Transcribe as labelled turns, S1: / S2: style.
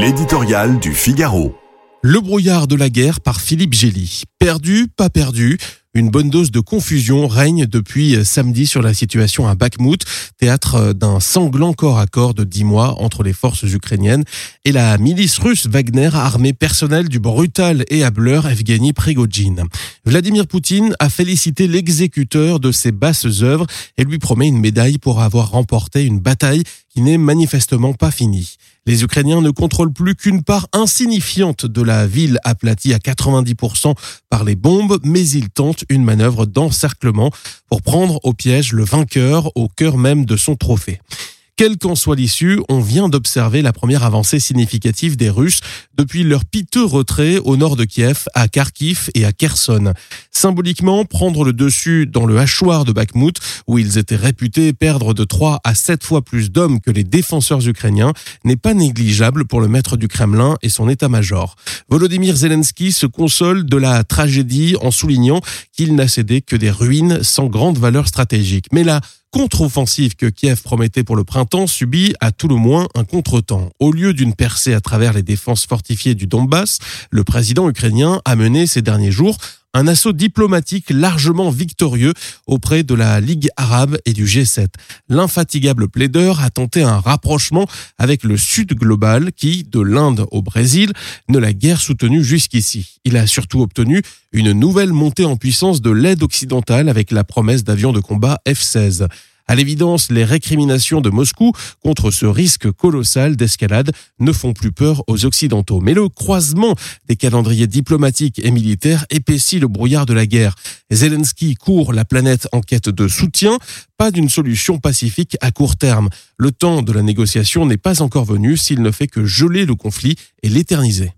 S1: L'éditorial du Figaro.
S2: Le brouillard de la guerre par Philippe Gély. Perdu, pas perdu. Une bonne dose de confusion règne depuis samedi sur la situation à Bakhmut, théâtre d'un sanglant corps à corps de dix mois entre les forces ukrainiennes et la milice russe Wagner, armée personnelle du brutal et hableur Evgeny Prigogine. Vladimir Poutine a félicité l'exécuteur de ses basses œuvres et lui promet une médaille pour avoir remporté une bataille qui n'est manifestement pas finie. Les Ukrainiens ne contrôlent plus qu'une part insignifiante de la ville aplatie à 90% par les bombes, mais ils tentent une manœuvre d'encerclement pour prendre au piège le vainqueur au cœur même de son trophée. Quelle qu'en soit l'issue, on vient d'observer la première avancée significative des Russes depuis leur piteux retrait au nord de Kiev, à Kharkiv et à Kherson. Symboliquement, prendre le dessus dans le hachoir de Bakhmut, où ils étaient réputés perdre de 3 à 7 fois plus d'hommes que les défenseurs ukrainiens, n'est pas négligeable pour le maître du Kremlin et son état-major. Volodymyr Zelensky se console de la tragédie en soulignant qu'il n'a cédé que des ruines sans grande valeur stratégique. Mais là, contre-offensive que Kiev promettait pour le printemps subit à tout le moins un contretemps. Au lieu d'une percée à travers les défenses fortifiées du Donbass, le président ukrainien a mené ces derniers jours un assaut diplomatique largement victorieux auprès de la Ligue arabe et du G7. L'infatigable plaideur a tenté un rapprochement avec le Sud global qui, de l'Inde au Brésil, ne l'a guère soutenu jusqu'ici. Il a surtout obtenu une nouvelle montée en puissance de l'aide occidentale avec la promesse d'avions de combat F-16. À l'évidence, les récriminations de Moscou contre ce risque colossal d'escalade ne font plus peur aux Occidentaux. Mais le croisement des calendriers diplomatiques et militaires épaissit le brouillard de la guerre. Zelensky court la planète en quête de soutien, pas d'une solution pacifique à court terme. Le temps de la négociation n'est pas encore venu s'il ne fait que geler le conflit et l'éterniser.